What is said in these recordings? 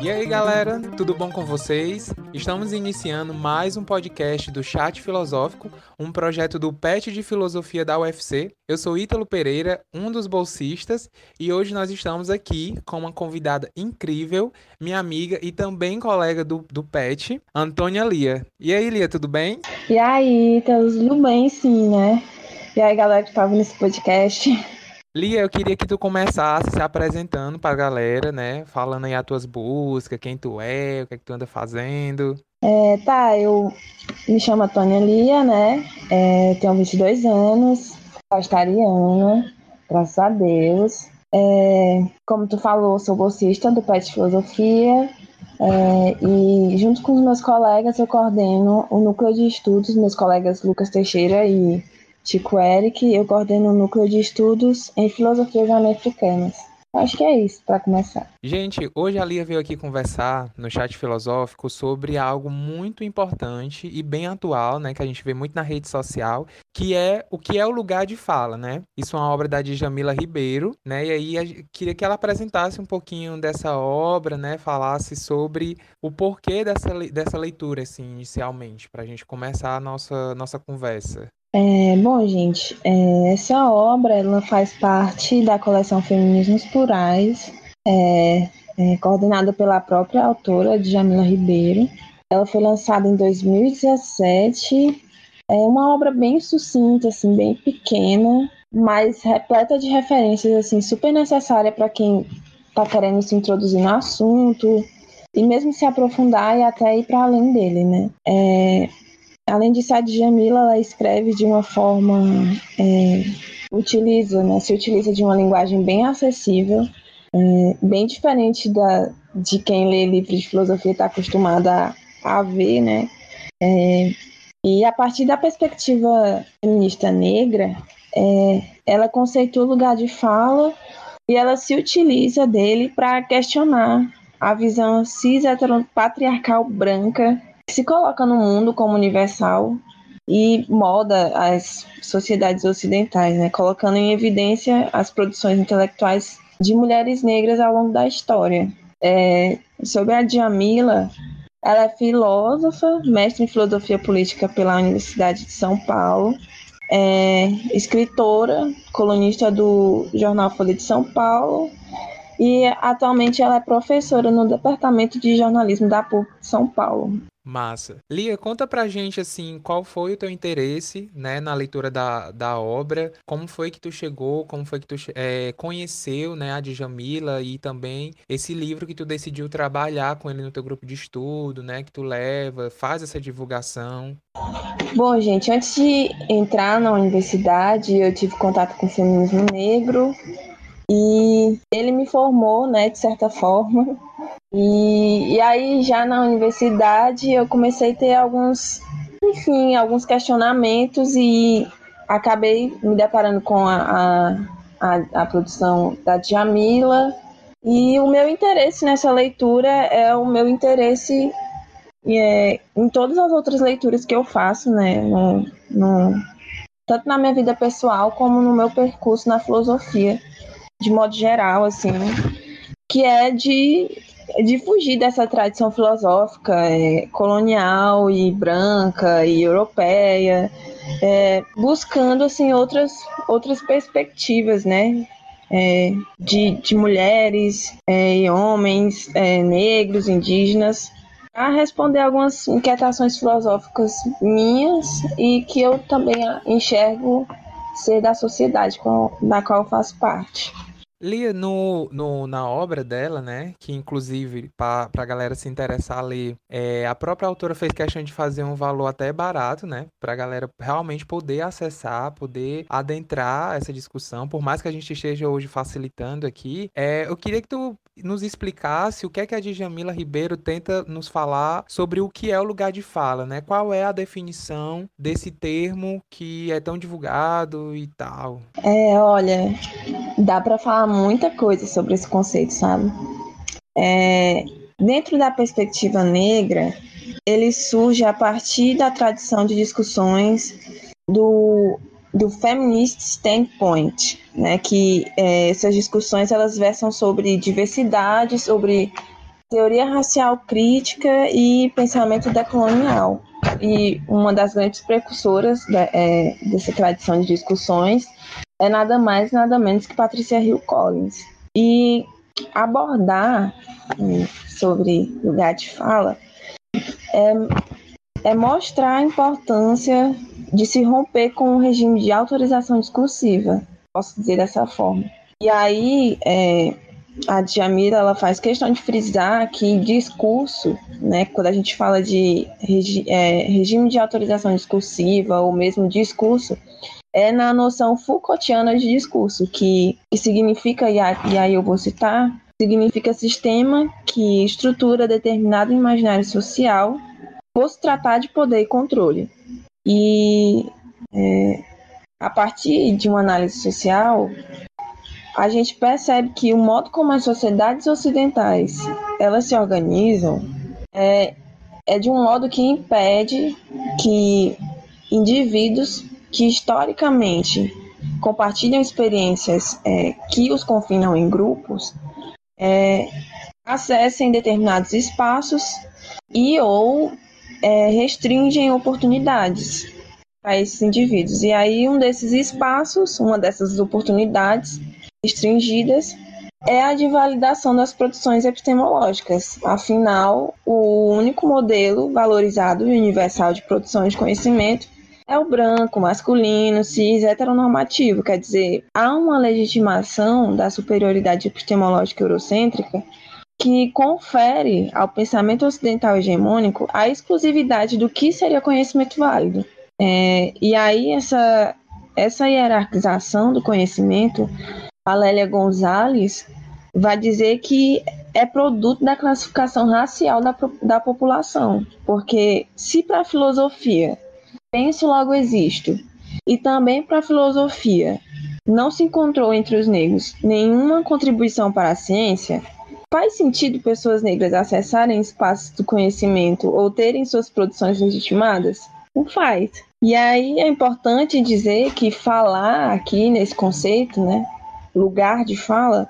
E aí, galera, tudo bom com vocês? Estamos iniciando mais um podcast do Chat Filosófico, um projeto do PET de Filosofia da UFC. Eu sou Ítalo Pereira, um dos bolsistas, e hoje nós estamos aqui com uma convidada incrível, minha amiga e também colega do, do PET, Antônia Lia. E aí, Lia, tudo bem? E aí, Ítalo, tudo bem sim, né? E aí, galera que tá nesse podcast. Lia, eu queria que tu começasse se apresentando pra galera, né? Falando aí as tuas buscas, quem tu é, o que é que tu anda fazendo. É, tá, eu me chamo Tônia Lia, né? É, tenho 22 anos, vegetariana, graças a Deus. É, como tu falou, sou bolsista do PET Filosofia é, e junto com os meus colegas eu coordeno o núcleo de estudos, meus colegas Lucas Teixeira e Chico Eric, eu coordeno o núcleo de estudos em filosofias americanas. Acho que é isso para começar. Gente, hoje a Lia veio aqui conversar no chat filosófico sobre algo muito importante e bem atual, né, que a gente vê muito na rede social, que é o que é o lugar de fala, né? Isso é uma obra da Djamila Ribeiro, né? E aí queria que ela apresentasse um pouquinho dessa obra, né, falasse sobre o porquê dessa, dessa leitura assim inicialmente, para a gente começar a nossa nossa conversa. É, bom, gente, é, essa obra ela faz parte da coleção Feminismos Plurais, é, é, coordenada pela própria autora, Jamila Ribeiro. Ela foi lançada em 2017. É uma obra bem sucinta, assim, bem pequena, mas repleta de referências, assim, super necessária para quem está querendo se introduzir no assunto e mesmo se aprofundar e até ir para além dele, né? É, Além de a Djamila, ela escreve de uma forma, é, utiliza, né, se utiliza de uma linguagem bem acessível, é, bem diferente da, de quem lê livros de filosofia está acostumada a, a, ver, né? É, e a partir da perspectiva feminista negra, é, ela conceitua o lugar de fala e ela se utiliza dele para questionar a visão cis heteropatriarcal branca se coloca no mundo como universal e molda as sociedades ocidentais, né, colocando em evidência as produções intelectuais de mulheres negras ao longo da história. É, sobre a Djamila, ela é filósofa, mestre em filosofia política pela Universidade de São Paulo, é escritora, colunista do jornal Folha de São Paulo e atualmente ela é professora no Departamento de Jornalismo da PUC São Paulo. Massa. Lia, conta pra gente, assim, qual foi o teu interesse, né, na leitura da, da obra, como foi que tu chegou, como foi que tu é, conheceu, né, a Djamila e também esse livro que tu decidiu trabalhar com ele no teu grupo de estudo, né, que tu leva, faz essa divulgação. Bom, gente, antes de entrar na universidade, eu tive contato com o feminismo negro e ele me formou, né, de certa forma, e, e aí, já na universidade, eu comecei a ter alguns, enfim, alguns questionamentos e acabei me deparando com a, a, a, a produção da Djamila. E o meu interesse nessa leitura é o meu interesse é, em todas as outras leituras que eu faço, né? No, no, tanto na minha vida pessoal como no meu percurso na filosofia, de modo geral, assim, que é de de fugir dessa tradição filosófica é, colonial e branca e europeia, é, buscando assim outras outras perspectivas, né? É, de, de mulheres é, e homens é, negros, indígenas, a responder algumas inquietações filosóficas minhas e que eu também enxergo ser da sociedade com, da qual faço parte. Lia, no, no, na obra dela, né, que inclusive, para a galera se interessar a ler, é, a própria autora fez questão de fazer um valor até barato, né, para a galera realmente poder acessar, poder adentrar essa discussão, por mais que a gente esteja hoje facilitando aqui, é, eu queria que tu nos explicasse o que é que a Djamila Ribeiro tenta nos falar sobre o que é o lugar de fala, né, qual é a definição desse termo que é tão divulgado e tal. É, olha, dá para falar muita coisa sobre esse conceito, sabe? É, dentro da perspectiva negra, ele surge a partir da tradição de discussões do do Feminist Standpoint, né, que é, essas discussões elas versam sobre diversidade, sobre teoria racial crítica e pensamento decolonial. E uma das grandes precursoras da, é, dessa tradição de discussões é nada mais nada menos que Patricia Hill Collins. E abordar é, sobre lugar de fala é, é mostrar a importância de se romper com o regime de autorização discursiva, posso dizer dessa forma. E aí, é, a Djamila ela faz questão de frisar que discurso, né, quando a gente fala de regi é, regime de autorização discursiva ou mesmo discurso, é na noção Foucaultiana de discurso, que, que significa, e aí eu vou citar, significa sistema que estrutura determinado imaginário social, posto tratar de poder e controle. E é, a partir de uma análise social, a gente percebe que o modo como as sociedades ocidentais elas se organizam é, é de um modo que impede que indivíduos que historicamente compartilham experiências é, que os confinam em grupos é, acessem determinados espaços e ou é, restringem oportunidades para esses indivíduos. E aí um desses espaços, uma dessas oportunidades restringidas é a de validação das produções epistemológicas. Afinal, o único modelo valorizado e universal de produção de conhecimento é o branco, masculino, cis, heteronormativo. Quer dizer, há uma legitimação da superioridade epistemológica eurocêntrica que confere ao pensamento ocidental hegemônico a exclusividade do que seria conhecimento válido. É, e aí essa, essa hierarquização do conhecimento, a Lélia Gonzalez vai dizer que é produto da classificação racial da, da população, porque se para a filosofia penso logo existo, e também para a filosofia não se encontrou entre os negros nenhuma contribuição para a ciência, Faz sentido pessoas negras acessarem espaços do conhecimento ou terem suas produções legitimadas? Não faz. E aí é importante dizer que falar aqui nesse conceito, né, lugar de fala,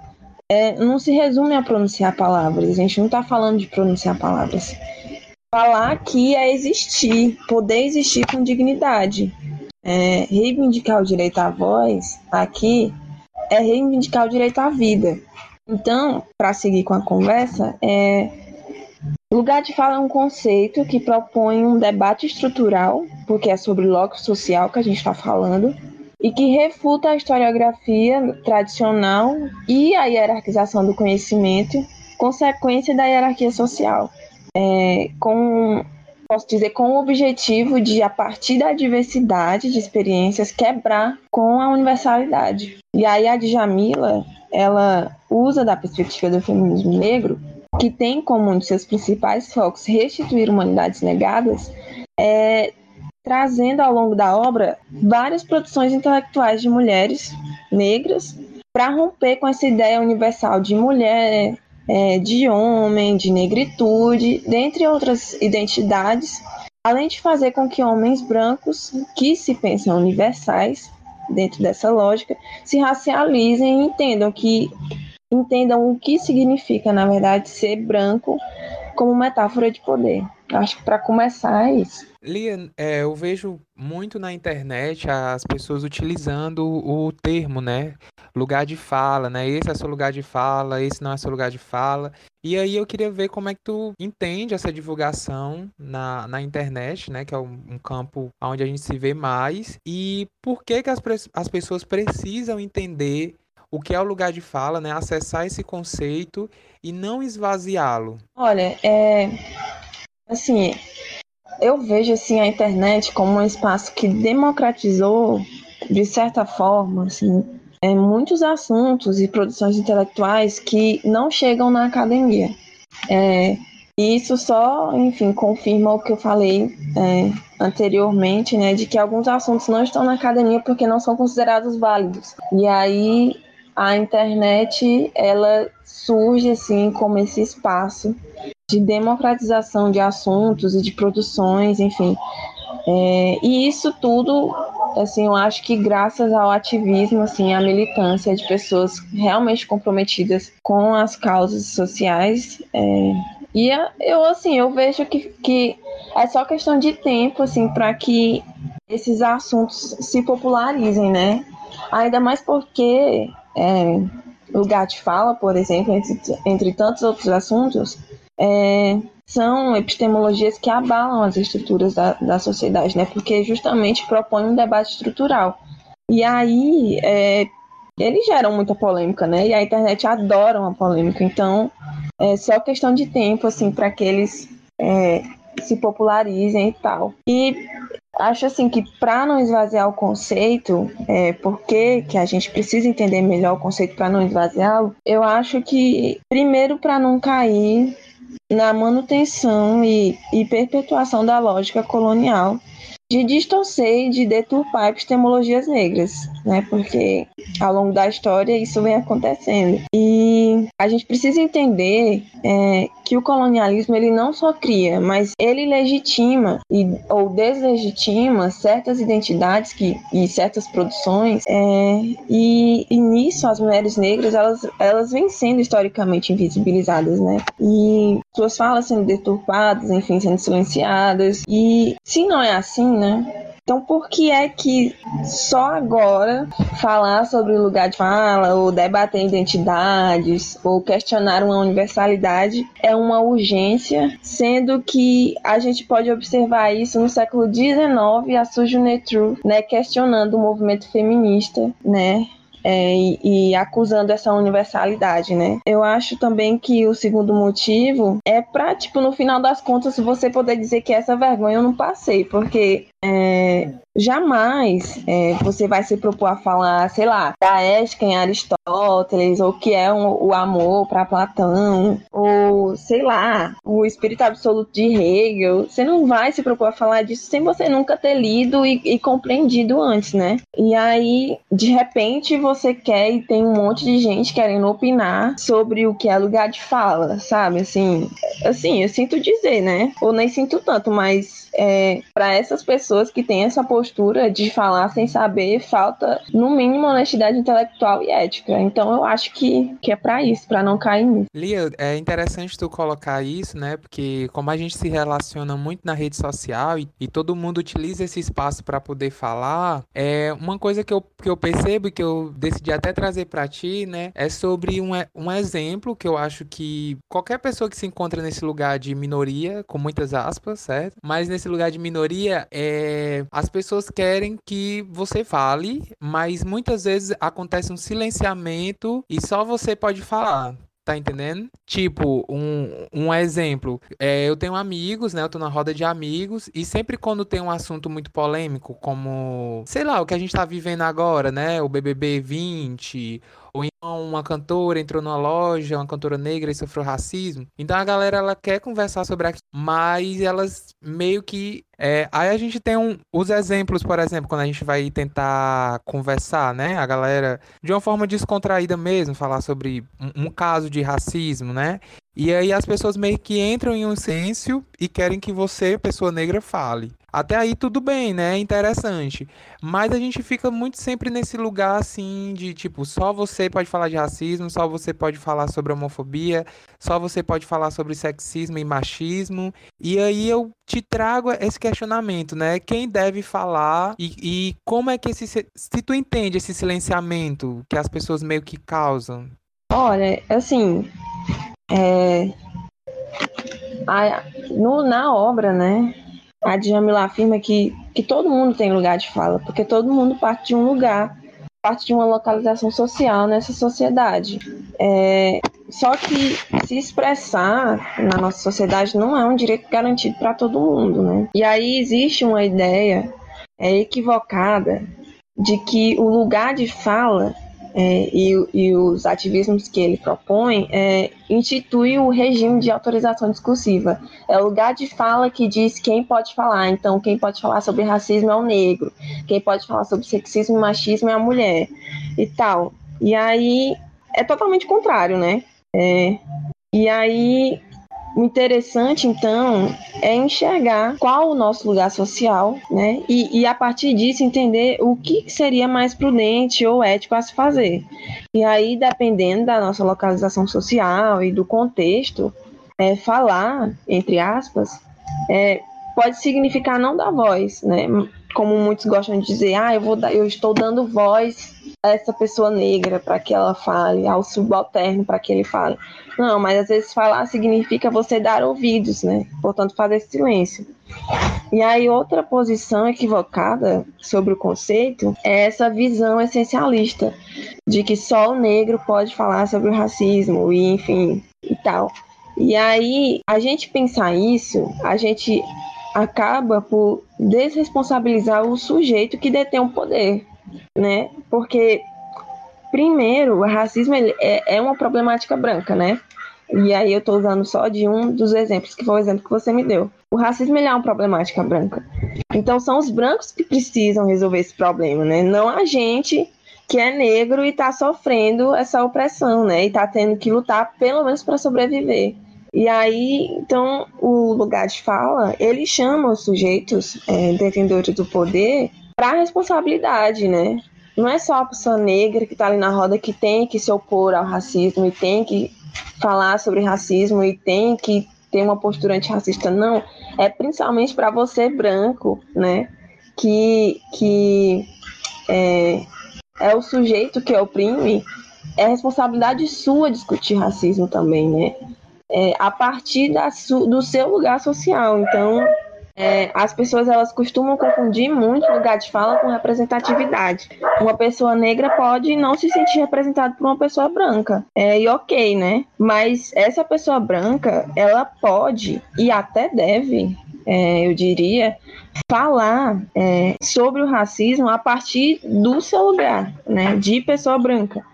é, não se resume a pronunciar palavras. A gente não está falando de pronunciar palavras. Falar aqui é existir, poder existir com dignidade. É, reivindicar o direito à voz aqui é reivindicar o direito à vida. Então, para seguir com a conversa, é, lugar de fala é um conceito que propõe um debate estrutural, porque é sobre o locus social que a gente está falando, e que refuta a historiografia tradicional e a hierarquização do conhecimento, consequência da hierarquia social, é, com posso dizer, com o objetivo de, a partir da diversidade de experiências, quebrar com a universalidade. E aí a Djamila, ela usa da perspectiva do feminismo negro, que tem como um de seus principais focos restituir humanidades negadas, é, trazendo ao longo da obra várias produções intelectuais de mulheres negras para romper com essa ideia universal de mulher, é, de homem, de negritude, dentre outras identidades, além de fazer com que homens brancos, que se pensam universais, dentro dessa lógica, se racializem e entendam que entendam o que significa, na verdade, ser branco como metáfora de poder. Acho que para começar é isso. Lia, é, eu vejo muito na internet as pessoas utilizando o termo, né? Lugar de fala, né? Esse é seu lugar de fala, esse não é seu lugar de fala. E aí eu queria ver como é que tu entende essa divulgação na, na internet, né? Que é um, um campo onde a gente se vê mais. E por que, que as, as pessoas precisam entender o que é o lugar de fala, né? Acessar esse conceito e não esvaziá-lo. Olha, é assim, eu vejo assim a internet como um espaço que democratizou de certa forma, assim, é, muitos assuntos e produções intelectuais que não chegam na academia. É, e isso só, enfim, confirma o que eu falei é, anteriormente, né, de que alguns assuntos não estão na academia porque não são considerados válidos. E aí a internet ela surge assim como esse espaço de democratização de assuntos e de produções, enfim. É, e isso tudo assim, eu acho que graças ao ativismo, assim, à militância de pessoas realmente comprometidas com as causas sociais, é, e eu, assim, eu vejo que, que é só questão de tempo, assim, para que esses assuntos se popularizem, né? Ainda mais porque é, lugar de fala, por exemplo, entre, entre tantos outros assuntos, é, são epistemologias que abalam as estruturas da, da sociedade, né? Porque justamente propõem um debate estrutural. E aí é, eles geram muita polêmica, né? E a internet adora uma polêmica. Então é só questão de tempo, assim, para que eles é, se popularizem e tal. E acho assim que para não esvaziar o conceito, é, porque que a gente precisa entender melhor o conceito para não esvaziá-lo, eu acho que primeiro para não cair na manutenção e, e perpetuação da lógica colonial de distorcer e de deturpar epistemologias negras, né? Porque ao longo da história isso vem acontecendo. E a gente precisa entender é, que o colonialismo ele não só cria, mas ele legitima e, ou deslegitima certas identidades que, e certas produções. É, e, e nisso as mulheres negras elas, elas vêm sendo historicamente invisibilizadas, né? E suas falas sendo deturpadas, enfim, sendo silenciadas. E se não é assim, né? Então, por que é que só agora falar sobre o lugar de fala, ou debater identidades, ou questionar uma universalidade é uma urgência, sendo que a gente pode observar isso no século XIX, a Sujo Netru, né, questionando o movimento feminista, né, é, e, e, acusando essa universalidade, né? Eu acho também que o segundo motivo é para, tipo, no final das contas, você poder dizer que essa vergonha eu não passei, porque é, jamais é, você vai se propor a falar, sei lá, da ética em Aristóteles, ou que é um, o amor para Platão, ou sei lá, o espírito absoluto de Hegel. Você não vai se propor a falar disso sem você nunca ter lido e, e compreendido antes, né? E aí, de repente, você quer e tem um monte de gente querendo opinar sobre o que é lugar de fala, sabe? Assim, assim, eu sinto dizer, né? Ou nem sinto tanto, mas é, para essas pessoas que têm essa postura de falar sem saber, falta no mínimo honestidade intelectual e ética. Então eu acho que, que é para isso, para não cair nisso. Lia, é interessante tu colocar isso, né? Porque como a gente se relaciona muito na rede social e, e todo mundo utiliza esse espaço para poder falar, é uma coisa que eu, que eu percebo e que eu decidi até trazer para ti, né? É sobre um, um exemplo que eu acho que qualquer pessoa que se encontra nesse lugar de minoria, com muitas aspas, certo? Mas nesse lugar de minoria, é, as pessoas querem que você fale, mas muitas vezes acontece um silenciamento e só você pode falar. Tá entendendo? Tipo, um, um exemplo. É, eu tenho amigos, né? Eu tô na roda de amigos. E sempre quando tem um assunto muito polêmico, como, sei lá, o que a gente tá vivendo agora, né? O BBB 20 ou então uma cantora entrou numa loja, uma cantora negra e sofreu racismo. Então a galera ela quer conversar sobre aquilo, mas elas meio que é, aí a gente tem um, os exemplos, por exemplo, quando a gente vai tentar conversar, né? A galera, de uma forma descontraída mesmo, falar sobre um, um caso de racismo, né? E aí as pessoas meio que entram em um silêncio e querem que você, pessoa negra, fale. Até aí tudo bem, né? É interessante. Mas a gente fica muito sempre nesse lugar assim de tipo, só você pode falar de racismo, só você pode falar sobre homofobia, só você pode falar sobre sexismo e machismo. E aí eu te trago esse questionamento, né? Quem deve falar e, e como é que esse se tu entende esse silenciamento que as pessoas meio que causam? Olha, assim, é, a, no, na obra, né? a Djamila afirma que, que todo mundo tem lugar de fala, porque todo mundo parte de um lugar, parte de uma localização social nessa sociedade. É, só que se expressar na nossa sociedade não é um direito garantido para todo mundo, né? E aí existe uma ideia é, equivocada de que o lugar de fala é, e, e, os ativismos que ele propõe é, institui o regime de autorização discursiva. É o lugar de fala que diz quem pode falar. Então, quem pode falar sobre racismo é o negro, quem pode falar sobre sexismo e machismo é a mulher e tal. E aí é totalmente contrário, né? É, e aí o interessante, então, é enxergar qual o nosso lugar social, né? E, e, a partir disso entender o que seria mais prudente ou ético a se fazer. E aí, dependendo da nossa localização social e do contexto, é, falar, entre aspas, é, pode significar não dar voz, né? Como muitos gostam de dizer, ah, eu, vou dar, eu estou dando voz a essa pessoa negra para que ela fale, ao subalterno para que ele fale. Não, mas às vezes falar significa você dar ouvidos, né? Portanto, fazer silêncio. E aí, outra posição equivocada sobre o conceito é essa visão essencialista de que só o negro pode falar sobre o racismo e, enfim, e tal. E aí, a gente pensar isso, a gente acaba por desresponsabilizar o sujeito que detém o poder, né? Porque Primeiro, o racismo é, é uma problemática branca, né? E aí eu estou usando só de um dos exemplos, que foi o exemplo que você me deu. O racismo é uma problemática branca. Então são os brancos que precisam resolver esse problema, né? Não a gente que é negro e está sofrendo essa opressão, né? E está tendo que lutar pelo menos para sobreviver. E aí, então, o lugar de fala, ele chama os sujeitos é, detentores do poder para a responsabilidade, né? Não é só a pessoa negra que está ali na roda que tem que se opor ao racismo e tem que falar sobre racismo e tem que ter uma postura antirracista, não. É principalmente para você branco, né? Que, que é, é o sujeito que oprime, é responsabilidade sua discutir racismo também, né? É, a partir da, do seu lugar social. Então, é, as pessoas elas costumam confundir muito lugar de fala com representatividade. Uma pessoa negra pode não se sentir representada por uma pessoa branca, é, e ok, né? Mas essa pessoa branca, ela pode e até deve, é, eu diria, falar é, sobre o racismo a partir do seu lugar, né? De pessoa branca,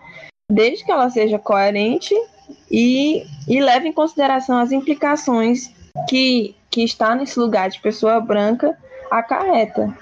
desde que ela seja coerente e, e leve em consideração as implicações que que está nesse lugar de pessoa branca acarreta.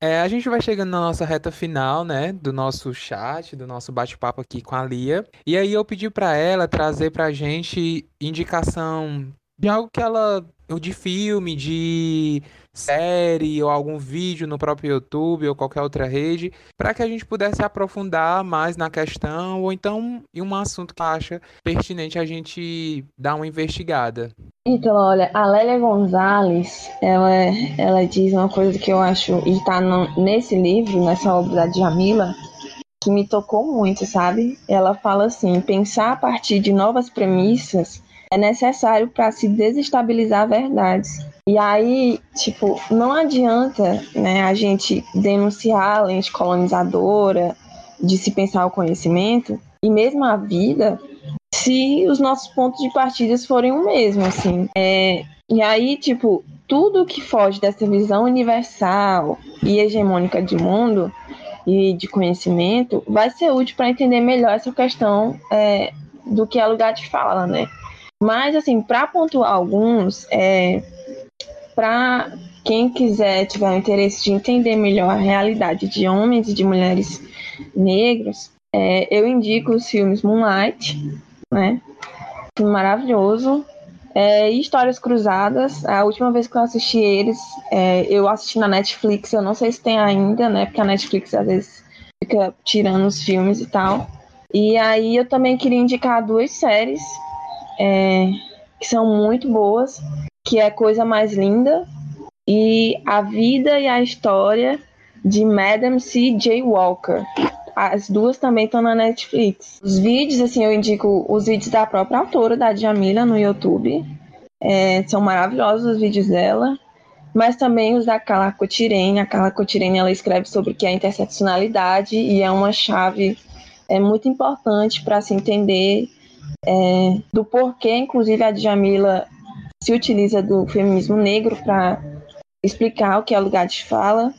É, a gente vai chegando na nossa reta final, né, do nosso chat, do nosso bate-papo aqui com a Lia. E aí eu pedi para ela trazer pra gente indicação de algo que ela de filme, de série ou algum vídeo no próprio YouTube ou qualquer outra rede, para que a gente pudesse aprofundar mais na questão ou então em um assunto que acha pertinente a gente dar uma investigada. Então, olha, a Lélia Gonzalez, ela, ela diz uma coisa que eu acho, e está nesse livro, nessa obra da Djamila, que me tocou muito, sabe? Ela fala assim: pensar a partir de novas premissas é necessário para se desestabilizar verdades. E aí, tipo, não adianta né, a gente denunciar a lente colonizadora, de se pensar o conhecimento, e mesmo a vida, se os nossos pontos de partida forem o mesmo, assim. É, e aí, tipo, tudo que foge dessa visão universal e hegemônica de mundo e de conhecimento vai ser útil para entender melhor essa questão é, do que é lugar de fala, né? Mas, assim, para pontuar alguns, é, para quem quiser, tiver o interesse de entender melhor a realidade de homens e de mulheres negros, é, eu indico os filmes Moonlight, né? Maravilhoso. É, Histórias Cruzadas, a última vez que eu assisti eles, é, eu assisti na Netflix, eu não sei se tem ainda, né? Porque a Netflix às vezes fica tirando os filmes e tal. E aí eu também queria indicar duas séries é, que são muito boas, que é Coisa Mais Linda e A Vida e a História de Madam C. J. Walker. As duas também estão na Netflix. Os vídeos, assim, eu indico os vídeos da própria autora, da Jamila, no YouTube. É, são maravilhosos os vídeos dela. Mas também os da Carla Cotirene. A Carla Cotirene, ela escreve sobre o que é interseccionalidade e é uma chave é muito importante para se entender é, do porquê, inclusive, a Djamila se utiliza do feminismo negro para explicar o que é lugar de fala.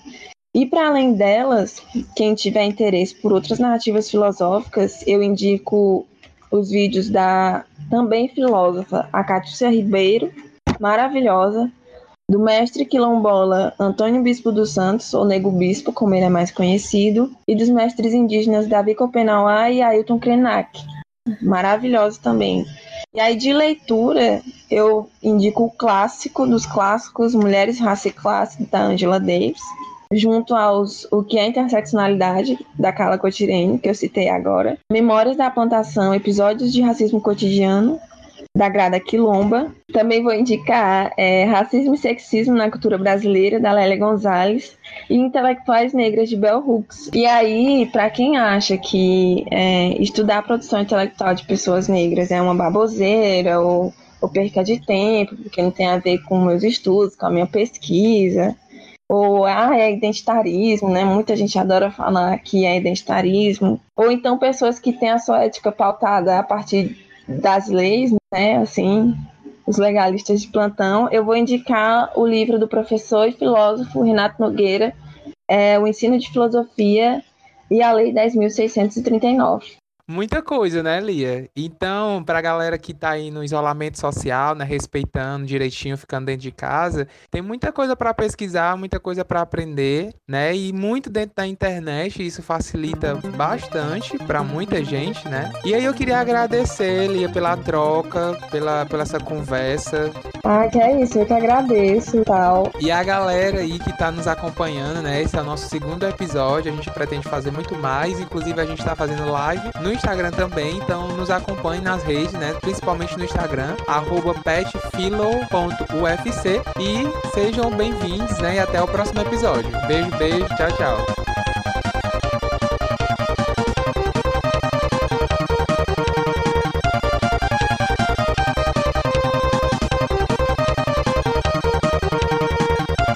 E para além delas, quem tiver interesse por outras narrativas filosóficas, eu indico os vídeos da também filósofa, a Cátia Ribeiro, maravilhosa, do mestre quilombola Antônio Bispo dos Santos, ou Nego Bispo, como ele é mais conhecido, e dos mestres indígenas Davi Copenauá e Ailton Krenak, maravilhosos também. E aí, de leitura, eu indico o clássico dos clássicos, Mulheres, Raça e Classe, da Angela Davis, junto aos O que é Interseccionalidade, da Carla Cotirene, que eu citei agora, Memórias da Plantação, Episódios de Racismo Cotidiano, da Grada Quilomba. Também vou indicar é, Racismo e Sexismo na Cultura Brasileira, da Lélia Gonzalez, e Intelectuais Negras, de Bell Hooks. E aí, para quem acha que é, estudar a produção intelectual de pessoas negras é uma baboseira ou, ou perca de tempo, porque não tem a ver com meus estudos, com a minha pesquisa, ou ah, é identitarismo, né? Muita gente adora falar que é identitarismo. Ou então pessoas que têm a sua ética pautada a partir das leis, né, assim, os legalistas de plantão, eu vou indicar o livro do professor e filósofo Renato Nogueira, é, O Ensino de Filosofia e a Lei 10.639. Muita coisa, né, Lia? Então, pra galera que tá aí no isolamento social, né, respeitando direitinho, ficando dentro de casa, tem muita coisa para pesquisar, muita coisa para aprender, né? E muito dentro da internet, isso facilita bastante para muita gente, né? E aí eu queria agradecer, Lia, pela troca, pela, pela essa conversa. Ah, que é isso, eu que agradeço tal. E a galera aí que tá nos acompanhando, né? Esse é o nosso segundo episódio, a gente pretende fazer muito mais, inclusive a gente tá fazendo live no Instagram também, então nos acompanhe nas redes, né? Principalmente no Instagram, petfilo.ufc e sejam bem-vindos, né? E até o próximo episódio. Beijo, beijo, tchau, tchau.